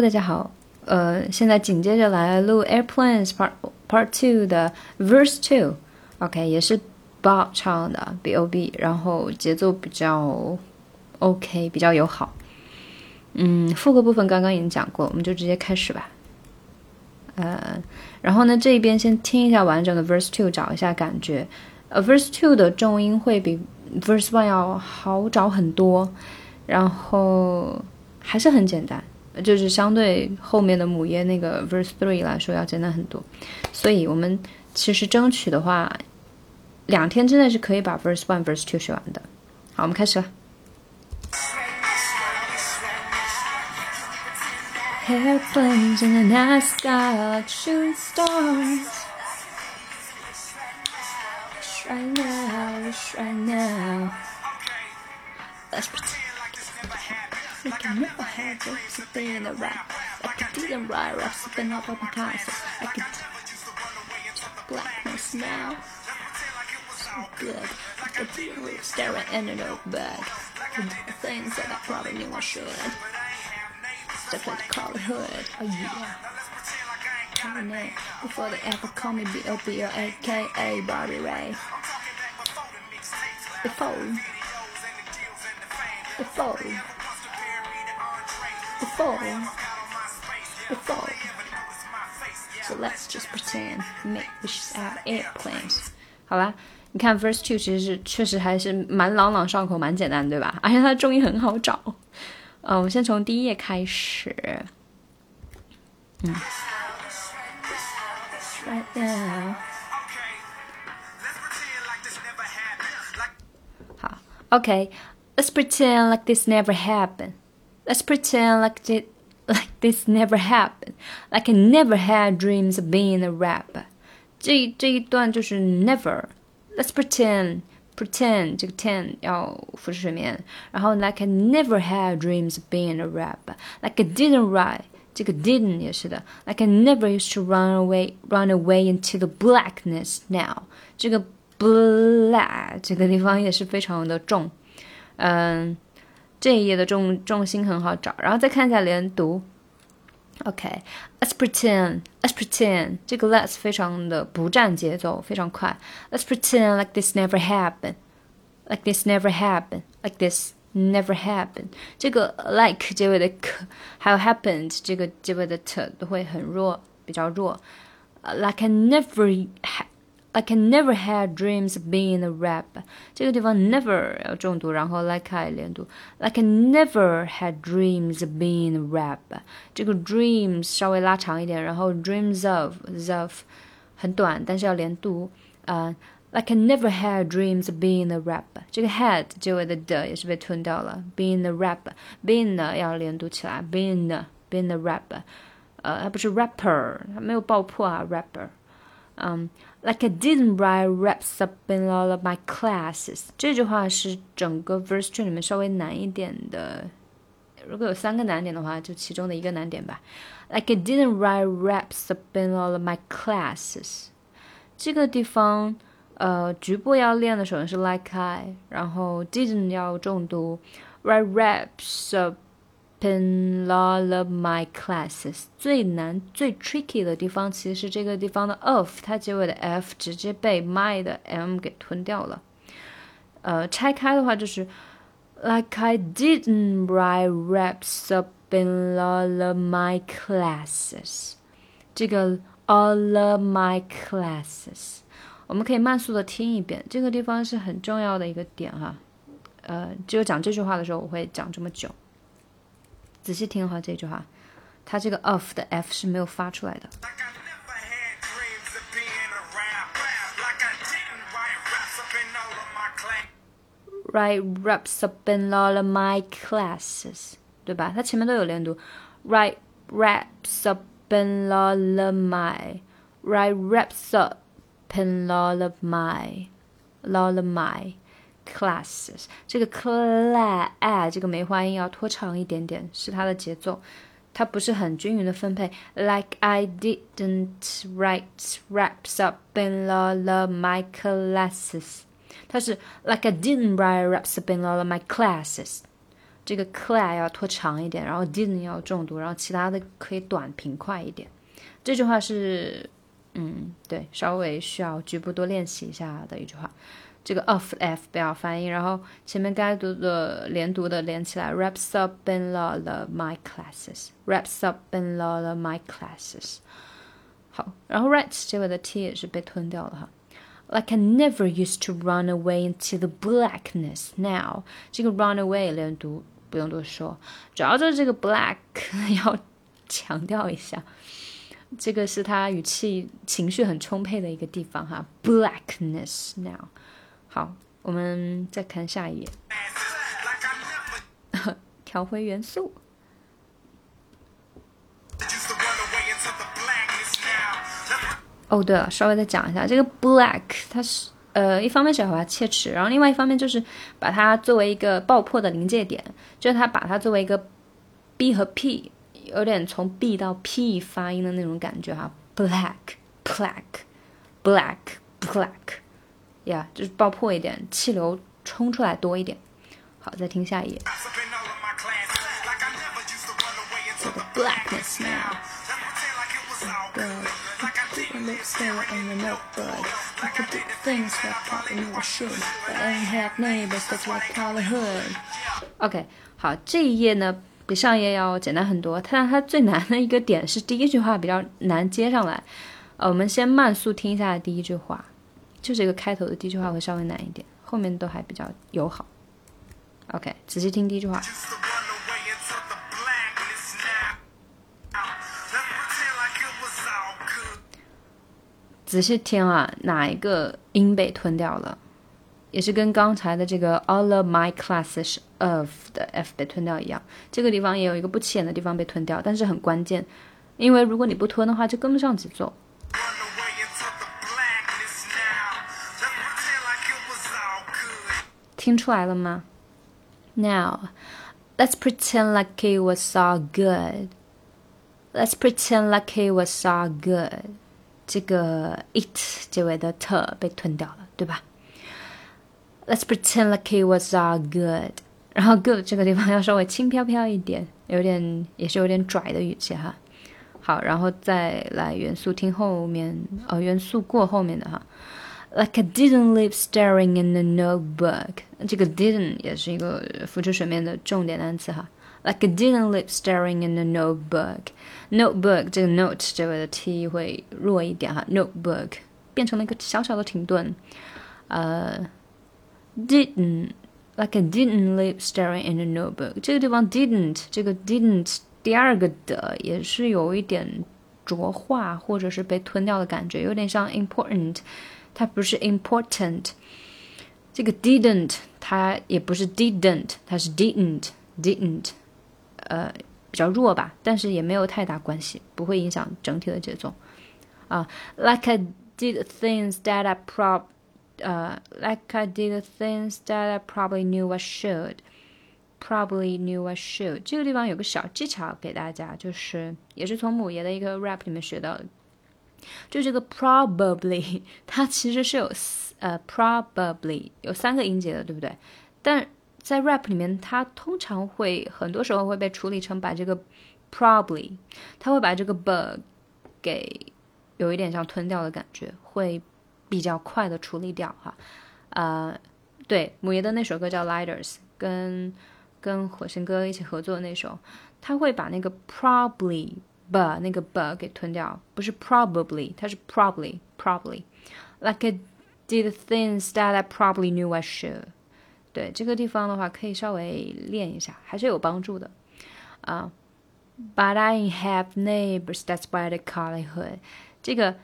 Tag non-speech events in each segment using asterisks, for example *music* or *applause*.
大家好。呃，现在紧接着来录 Airplanes Part Part Two 的 Verse Two，OK，也是 Bob 唱的 B O B，然后节奏比较 OK，比较友好。嗯，副歌部分刚刚已经讲过，我们就直接开始吧。呃，然后呢，这一边先听一下完整的 Verse Two，找一下感觉。呃，Verse Two 的重音会比 Verse One 要好找很多，然后还是很简单。就是相对后面的母音那个 verse three 来说要简单很多，所以我们其实争取的话，两天之内是可以把 verse one verse two 学完的。好，我们开始了。Airplanes in the night sky like shooting stars. Right now, wish right now. Let's pretend. I can never had jokes and thing in the rap. I can do them right raps, something up on my conscience. I can blackness now. So good. I can feel it staring in the notebook. Things that I probably knew I should. Stuck in the college hood. Oh yeah. Before they ever call me B.O.B. or A.K.A. Barbie Ray. Before. Before. before, before. So let's just pretend make wishes out airplanes. 好吧，你看 verse two 其实是确实还是蛮朗朗上口，蛮简单，对吧？而且它的重音很好找。嗯，我们先从第一页开始。嗯。Right now. *laughs* 好，OK。Let's pretend like this never happened. Let's pretend like it, *laughs* like this never happened, like I never had dreams of being a rapper. 这这一段就是 never。Let's pretend pretend 这个 ten 要浮出水面，然后 like I never had dreams of being a rapper, like I didn't write 这个 didn't 也是的，like I never used to run away run away into the blackness now 这个 black 这个地方也是非常的重，嗯。 这一页的重重心很好找，然后再看一下连读。OK，let's pretend，let's pretend，这个 let's 非常的不占节奏，非常快。Let's pretend like this never happened，like this never happened，like this never happened。这个 like 结尾的 k，还有 happened 这个结尾的 t 都会很弱，比较弱。Like I never had。 Like I never had dreams of being a rapper。这个地方 never 要重读，然后 like I 连读。Like I never had dreams of being a rapper。这个 dreams 稍微拉长一点，然后 dreams of of 很短，但是要连读。啊、uh,，Like I never had dreams of being a rapper。这个 had 结尾的的也是被吞掉了。Being a rapper，being 呢要连读起来，being being a rapper。呃，它不是 rapper，它没有爆破啊，rapper。嗯、 um,，like I didn't write raps up in all of my classes。这句话是整个 verse two 里面稍微难一点的。如果有三个难点的话，就其中的一个难点吧。Like I didn't write raps up in all of my classes。这个地方，呃，局部要练的首先是 like I，然后 didn't 要重读，write raps up。 in all of my classes，最难最 tricky 的地方其实是这个地方的 of，它结尾的 f 直接被 my 的 m 给吞掉了。呃，拆开的话就是 like I didn't write raps up in all of my classes，这个 all of my classes，我们可以慢速的听一遍，这个地方是很重要的一个点哈。呃，只有讲这句话的时候，我会讲这么久。 仔细听哈，这句话，它这个 of 的 f 是没有发出来的。Write raps up in all of my classes，对吧？它前面都有连读。Write raps up in all of my，write raps up in all of my，all of my。Classes 这个 class 这个梅花音要拖长一点点，是它的节奏，它不是很均匀的分配。Like I didn't write raps up in all of my classes，它是 Like I didn't write raps up in all of my classes。这个 cla 要拖长一点，然后 didn't 要重读，然后其他的可以短平快一点。这句话是，嗯，对，稍微需要局部多练习一下的一句话。这个 of f 不要发音，然后前面该读的连读的连起来，wraps up in all of my classes，wraps up in all of my classes。好，然后 right 结尾的 t 也是被吞掉了哈。Like I never used to run away into the blackness. Now 这个 run away 连读不用多说，主要就是这个 black *laughs* 要强调一下，这个是他语气情绪很充沛的一个地方哈。Blackness now。 好，我们再看下一页，*laughs* 调回元素。哦，对了，稍微再讲一下，这个 black 它是呃，一方面是要把它切齿，然后另外一方面就是把它作为一个爆破的临界点，就是它把它作为一个 b 和 p，有点从 b 到 p 发音的那种感觉哈，black，black，black，black。呀，就是爆破一点，气流冲出来多一点。好，再听下一页。Blackness now. Lips there in the notebook. I could do things that probably never should, but I ain't have neighbors, that's what I call a hood. OK，好，这一页呢比上一页要简单很多。但它最难的一个点是第一句话比较难接上来。呃，我们先慢速听一下第一句话。就这个开头的第一句话会稍微难一点，后面都还比较友好。OK，仔细听第一句话。仔细听啊，哪一个音被吞掉了？也是跟刚才的这个 all of my classes of 的 f 被吞掉一样，这个地方也有一个不起眼的地方被吞掉，但是很关键，因为如果你不吞的话，就跟不上节奏。听出来了吗？Now, let's pretend like it was all good. Let's pretend like it was all good. 这个 it 结尾的 t 被吞掉了，对吧？Let's pretend like it was all good. 然后 good 这个地方要稍微轻飘飘一点，有点也是有点拽的语气哈。好，然后再来元素听后面，呃，元素过后面的哈。Like I didn't leave staring in the notebook。这个 didn't 也是一个浮出水面的重点单词哈。Like I didn't leave staring in the notebook。notebook 这个 note 这尾的 t 会弱一点哈。notebook 变成了一个小小的停顿。呃，didn't like I didn't leave staring in the notebook。这个地方 didn't 这个 didn't 第二个的也是有一点浊化或者是被吞掉的感觉，有点像 important。 它不是 important，这个 didn't 它也不是 didn't，它是 didn't didn't，呃，比较弱吧，但是也没有太大关系，不会影响整体的节奏啊。Like I did things that I prob，呃，like I did things that I probably knew I should，probably knew I should。这个地方有个小技巧给大家，就是也是从母爷的一个 rap 里面学到的。 就这个 probably，*laughs* 它其实是有呃 probably 有三个音节的，对不对？但在 rap 里面，它通常会很多时候会被处理成把这个 probably，它会把这个 b 给有一点像吞掉的感觉，会比较快的处理掉哈。呃，对，母爷的那首歌叫 Lighters，跟跟火星哥一起合作的那首，他会把那个 probably。把那个 b 给吞掉，不是 probably，它是 probably probably。Like I did things that I probably knew I should。对这个地方的话，可以稍微练一下，还是有帮助的啊。But I have neighbors, that's why they call it hood。这个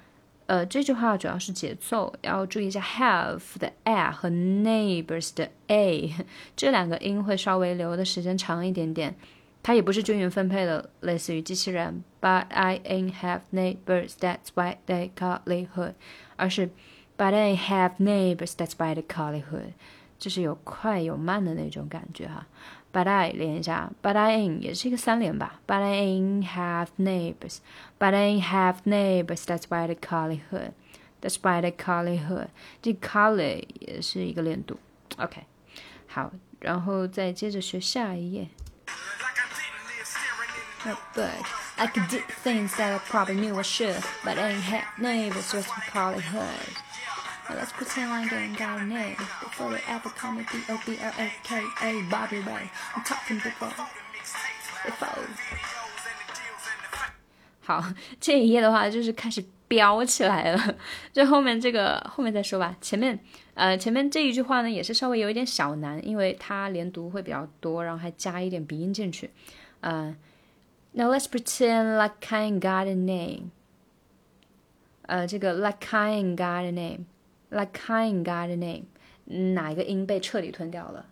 呃这句话主要是节奏，要注意一下 have 的 a 和 neighbors 的 a 这两个音会稍微留的时间长一点点。 它也不是均匀分配的，类似于机器人。But I ain't have neighbors, that's why they call it hood。而是 But I have neighbors, that's why they call it hood。这是有快有慢的那种感觉哈。But I 连一下，But I ain't 也是一个三连吧。But I ain't have neighbors, but I ain't have neighbors, that's why they call it hood。That's why they call it hood。这 call it 也是一个连读。OK，好。 然后再接着学下一页。 No, but I could do things that I probably knew I should, but I ain't had neighbors just to call it hood. Now let's pretend like I ain't got a name before they ever call me B-O-B-L-A-K-A Bobby Ray. I'm talking before, before. 好，这一页的话就是开始飙起来了。这后面这个后面再说吧。前面呃前面这一句话呢也是稍微有一点小难，因为它连读会比较多，然后还加一点鼻音进去。呃 Now let's pretend like I ain't got a name. 呃，这个 like I ain't got a name, like I ain't got a name，哪一个音被彻底吞掉了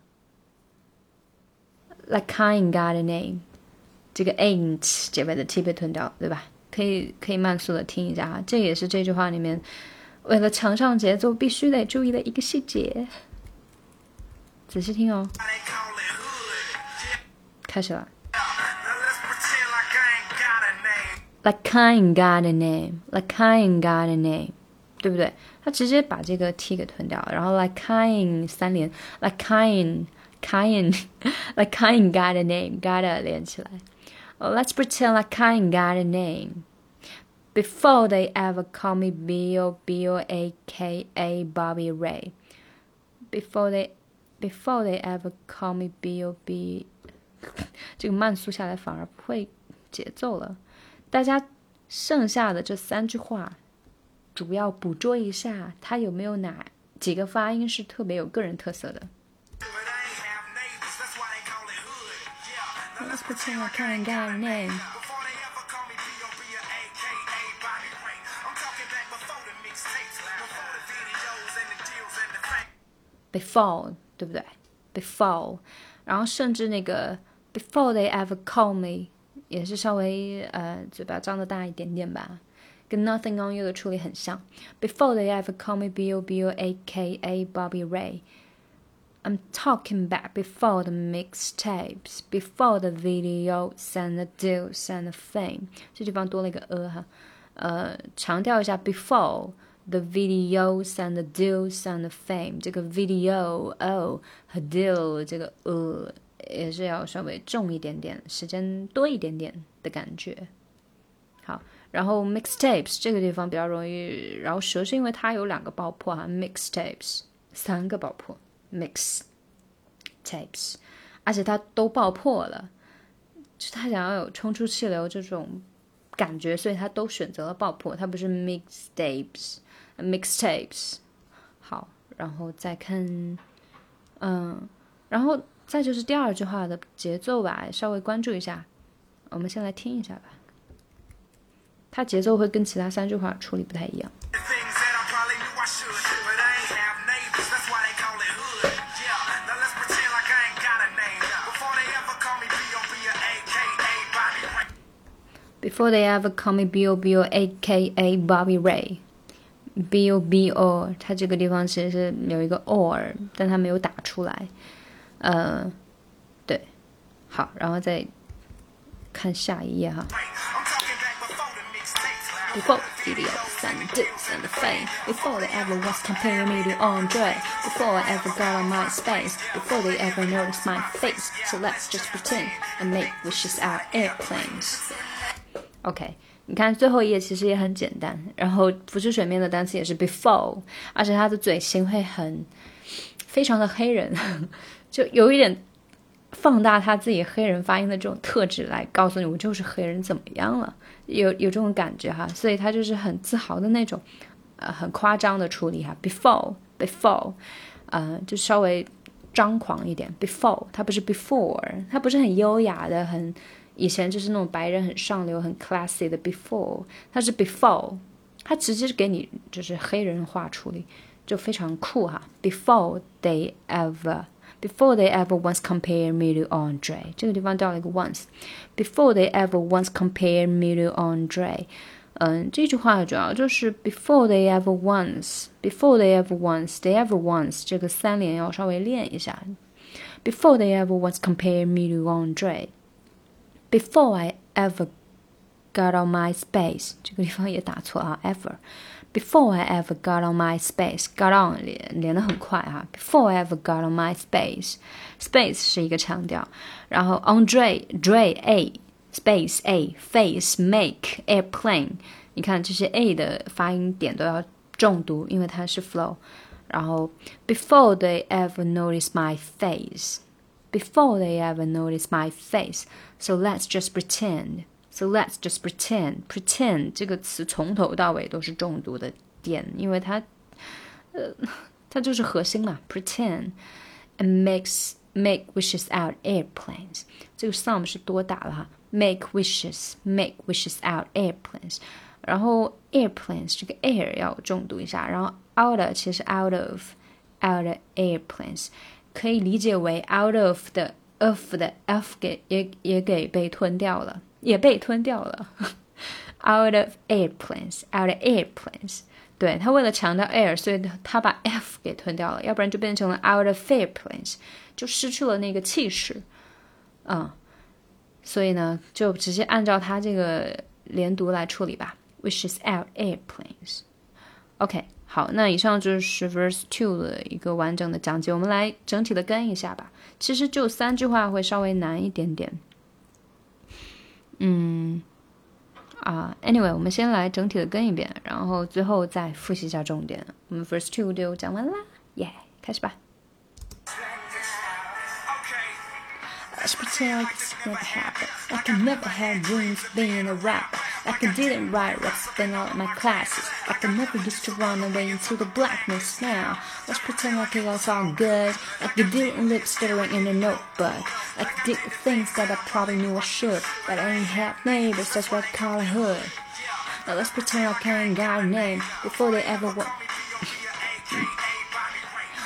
？Like I ain't got a name，这个 ain't 结尾的 t 被吞掉，对吧？可以可以慢速的听一下哈，这也是这句话里面为了强上节奏必须得注意的一个细节。仔细听哦，开始了。Like I ain't got a name, like I ain't got a name，对不对？他直接把这个 t 给吞掉，然后 like I ain't 三连，like I ain't, I ain't, like I ain't got *laughs* a name, gotta 连起来。Oh, let's pretend like I ain't got a name. Before they ever call me B O B O A K A Bobby Ray. Before they, before they ever call me B O B，这个慢速下来反而不会节奏了。 *laughs* 大家剩下的这三句话，主要捕捉一下，它有没有哪几个发音是特别有个人特色的。Let's pretend I get a name. Before，对不对？Before，然后甚至那个 Before they ever call me。也是稍微呃嘴巴张的大一点点吧，跟 Nothing on You 的处理很像。Before they ever call me B O B O A K A Bobby Ray。I'm talking back before the mixtapes, before the videos and the deals and the fame。这地方多了一个 a 哈，呃，强调一下 before the videos and the deals and the fame。这个 video o 和 deal 这个呃。 也是要稍微重一点点，时间多一点点的感觉。好，然后 mixtapes 这个地方比较容易饶舌，是因为它有两个爆破哈，mixtapes 三个爆破，mixtapes，而且它都爆破了，就他想要有冲出气流这种感觉，所以他都选择了爆破，它不是 mixtapes，mixtapes。好，然后再看，嗯，然后。再就是第二句话的节奏吧，稍微关注一下。我们先来听一下吧，它节奏会跟其他三句话处理不太一样。Before they ever call me B O B O A K A Bobby Ray，B O B O，它这个地方其实是有一个 or，但它没有打出来。呃，对，好，然后再看下一页哈。Before and deals and the fame, before they ever was comparing me to Andre, before I ever got on my space, before they ever noticed my face. So let's just pretend and make wishes out airplanes. OK，你看最后一页其实也很简单，然后浮出水面的单词也是 before，而且它的嘴型会很非常的黑人。就有一点放大他自己黑人发音的这种特质来告诉你，我就是黑人怎么样了？有有这种感觉哈，所以他就是很自豪的那种，呃，很夸张的处理哈。Before before，呃，就稍微张狂一点。Before，它不是 before，它不是很优雅的，很以前就是那种白人很上流、很 classy 的 before，它是 before，它直接是给你就是黑人化处理，就非常酷哈。Before they ever。Before they ever once compare me to Andre，这个地方掉了一个 once。Before they ever once compare me to Andre，嗯，这句话主要就是 before they ever once，before they ever once，they ever once 这个三连要稍微练一下。Before they ever once compare me to Andre，before I ever got on my space，这个地方也打错啊，ever。 Before I ever got on my space，got on 连连的很快啊。Before I ever got on my space，space 是一个强调，然后 on dray dray a space a face make airplane，你看这些 a 的发音点都要重读，因为它是 flow。然后 before they ever notice my face，before they ever notice my face，so let's just pretend。 So let's just pretend. Pretend 这个词从头到尾都是重读的点，因为它，呃，它就是核心嘛。Pretend *laughs* and makes make wishes out airplanes。这个 some 是多打了哈。Make wishes, make wishes out airplanes。然后 airplanes 这个 air 要重读一下，然后 out 其实 out of out of airplanes 可以理解为 out of 的 of 的 f 给也也给被吞掉了。 也被吞掉了。Out of airplanes, out of airplanes。对他为了强调 air，所以他把 f 给吞掉了，要不然就变成了 out of airplanes，就失去了那个气势。嗯，所以呢，就直接按照他这个连读来处理吧。Which is out airplanes。OK，好，那以上就是 verse two 的一个完整的讲解，我们来整体的跟一下吧。其实就三句话会稍微难一点点。嗯，啊，anyway，我们先来整体的跟一遍，然后最后再复习一下重点。我们 first two 就讲完啦，耶，开始吧。Let's pretend like this never happened. I can never have dreams being a rapper. I didn't write raps in all my classes. I I never used to run away into the blackness now. Let's pretend like it was all good. Like I didn't lip staring in a notebook. Like I did things that I probably knew I should. But I ain't had neighbors, that's what I call a hood. Now let's pretend I can't got a name before they ever were.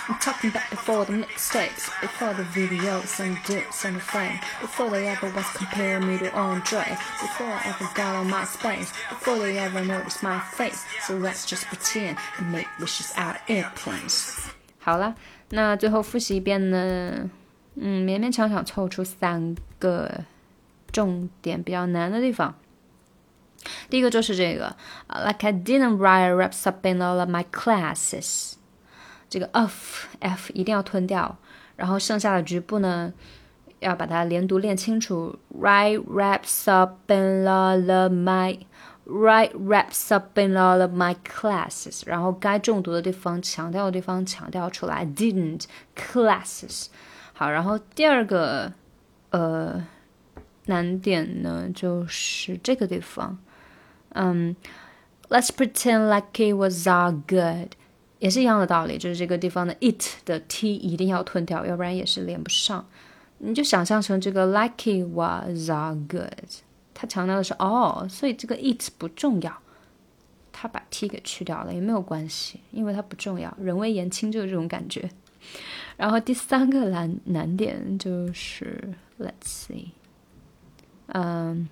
I'm talking back before the mixtapes, before the videos and dips and the fame, before they ever was comparing me to Andre, before I ever got on my space, before they ever noticed my face. So let's just pretend and make wishes out airplanes. 好了，那最后复习一遍呢，嗯，勉勉强强凑出三个重点比较难的地方。第一个就是这个，Like I didn't write raps up in all of my classes。 这个 of f 一定要吞掉，然后剩下的局部呢，要把它连读练清楚。Right wraps up in all of my right wraps up in all of my classes，然后该重读的地方、强调的地方强调出来。Didn't classes。好，然后第二个呃难点呢，就是这个地方，嗯，Let's pretend like it was all good。 也是一样的道理，就是这个地方的 it 的 t 一定要吞掉，要不然也是连不上。你就想象成这个 lucky was all good，它强调的是 all，所以这个 it 不重要，它把 t 给去掉了也没有关系，因为它不重要。人微言轻就是这种感觉。然后第三个难难点就是，let's see，嗯，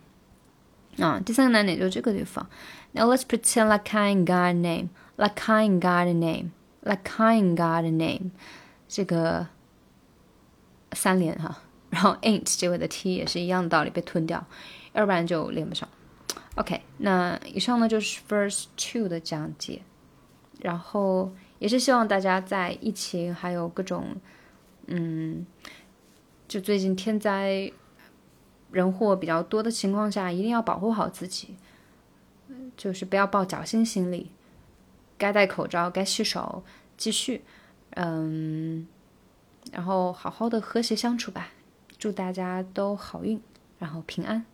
啊，第三个难点就是这个地方。Now let's pretend like kind guy name. Like I ain't got a name, like I ain't got a name，这个三连哈，然后 ain't 结尾的 t 也是一样的道理，被吞掉，要不然就连不上。OK，那以上呢就是 First Two 的讲解，然后也是希望大家在疫情还有各种嗯，就最近天灾人祸比较多的情况下，一定要保护好自己，就是不要抱侥幸心理。该戴口罩，该洗手，继续，嗯，然后好好的和谐相处吧。祝大家都好运，然后平安。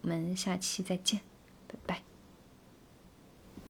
我们下期再见，